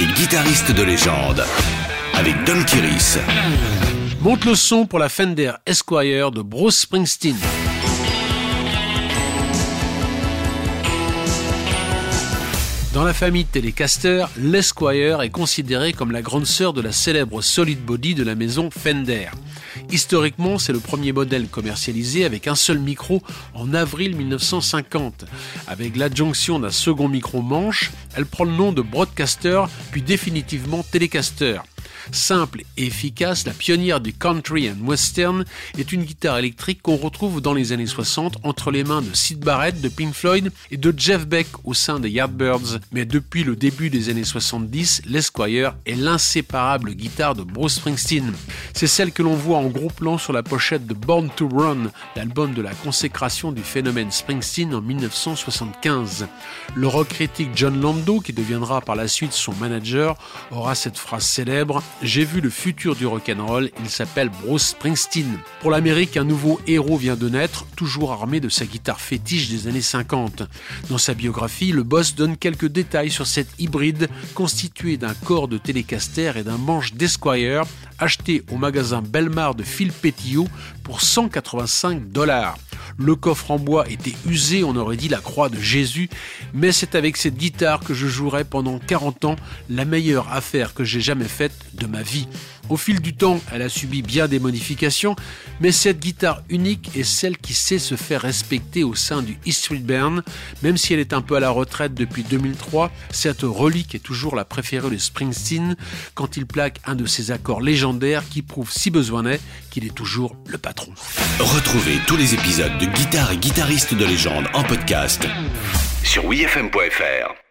et guitariste de légende avec Don Kiris. Monte le son pour la Fender Esquire de Bruce Springsteen. Dans la famille Telecaster, l'Esquire est considérée comme la grande sœur de la célèbre Solid Body de la maison Fender. Historiquement, c'est le premier modèle commercialisé avec un seul micro en avril 1950. Avec l'adjonction d'un second micro manche, elle prend le nom de Broadcaster puis définitivement Telecaster. Simple et efficace, la pionnière du country and western est une guitare électrique qu'on retrouve dans les années 60 entre les mains de Sid Barrett de Pink Floyd et de Jeff Beck au sein des Yardbirds. Mais depuis le début des années 70, l'Esquire est l'inséparable guitare de Bruce Springsteen. C'est celle que l'on voit en gros plan sur la pochette de Born to Run, l'album de la consécration du phénomène Springsteen en 1975. Le rock critique John Lando, qui deviendra par la suite son manager, aura cette phrase célèbre j'ai vu le futur du rock'n'roll, il s'appelle Bruce Springsteen. Pour l'Amérique, un nouveau héros vient de naître, toujours armé de sa guitare fétiche des années 50. Dans sa biographie, le boss donne quelques détails sur cette hybride constituée d'un corps de Telecaster et d'un manche d'Esquire acheté au magasin Belmar de Phil Petillot pour 185 dollars. Le coffre en bois était usé, on aurait dit la croix de Jésus, mais c'est avec cette guitare que je jouerai pendant 40 ans la meilleure affaire que j'ai jamais faite de ma vie. Au fil du temps, elle a subi bien des modifications, mais cette guitare unique est celle qui sait se faire respecter au sein du E Street Band. Même si elle est un peu à la retraite depuis 2003, cette relique est toujours la préférée de Springsteen quand il plaque un de ses accords légendaires qui prouve, si besoin est, qu'il est toujours le patron. Retrouvez tous les épisodes de Guitare et guitariste de légende en podcast sur wfm.fr.